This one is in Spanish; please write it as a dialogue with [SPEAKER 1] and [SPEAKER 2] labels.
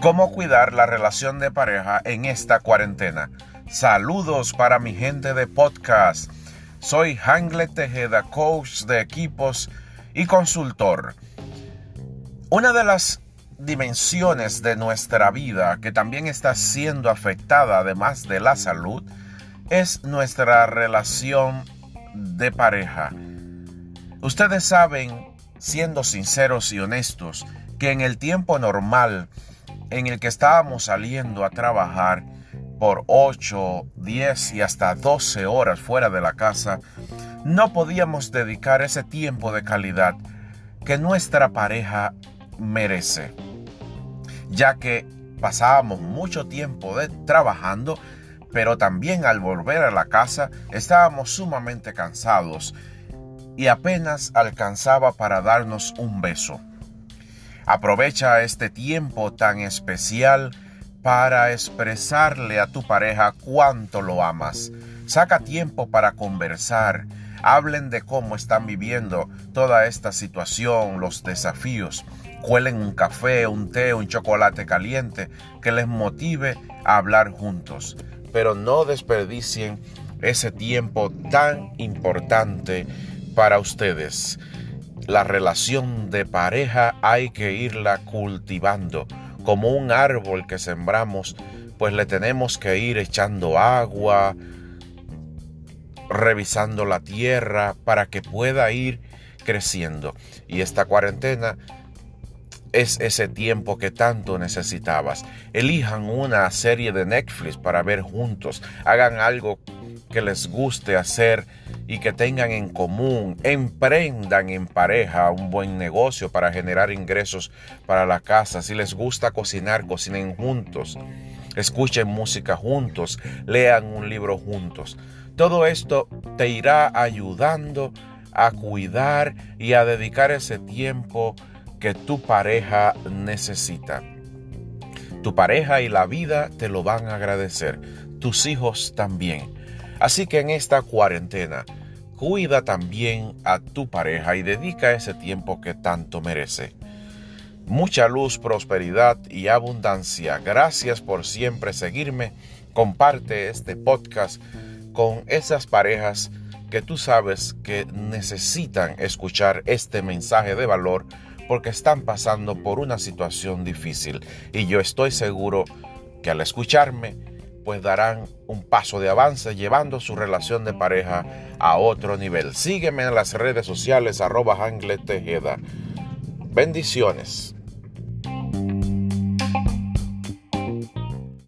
[SPEAKER 1] cómo cuidar la relación de pareja en esta cuarentena. Saludos para mi gente de podcast. Soy Hanglet Tejeda, coach de equipos y consultor. Una de las dimensiones de nuestra vida que también está siendo afectada, además de la salud, es nuestra relación de pareja. Ustedes saben, siendo sinceros y honestos, que en el tiempo normal en el que estábamos saliendo a trabajar por 8, 10 y hasta 12 horas fuera de la casa, no podíamos dedicar ese tiempo de calidad que nuestra pareja merece, ya que pasábamos mucho tiempo de, trabajando, pero también al volver a la casa estábamos sumamente cansados y apenas alcanzaba para darnos un beso. Aprovecha este tiempo tan especial para expresarle a tu pareja cuánto lo amas. Saca tiempo para conversar. Hablen de cómo están viviendo toda esta situación, los desafíos. Cuelen un café, un té, un chocolate caliente que les motive a hablar juntos. Pero no desperdicien ese tiempo tan importante para ustedes la relación de pareja hay que irla cultivando. Como un árbol que sembramos, pues le tenemos que ir echando agua, revisando la tierra para que pueda ir creciendo. Y esta cuarentena es ese tiempo que tanto necesitabas. Elijan una serie de Netflix para ver juntos. Hagan algo que les guste hacer y que tengan en común. Emprendan en pareja un buen negocio para generar ingresos para la casa. Si les gusta cocinar, cocinen juntos. Escuchen música juntos. Lean un libro juntos. Todo esto te irá ayudando a cuidar y a dedicar ese tiempo que tu pareja necesita. Tu pareja y la vida te lo van a agradecer, tus hijos también. Así que en esta cuarentena, cuida también a tu pareja y dedica ese tiempo que tanto merece. Mucha luz, prosperidad y abundancia. Gracias por siempre seguirme. Comparte este podcast con esas parejas que tú sabes que necesitan escuchar este mensaje de valor porque están pasando por una situación difícil. Y yo estoy seguro que al escucharme, pues darán un paso de avance llevando su relación de pareja a otro nivel. Sígueme en las redes sociales arroba Tejeda. Bendiciones.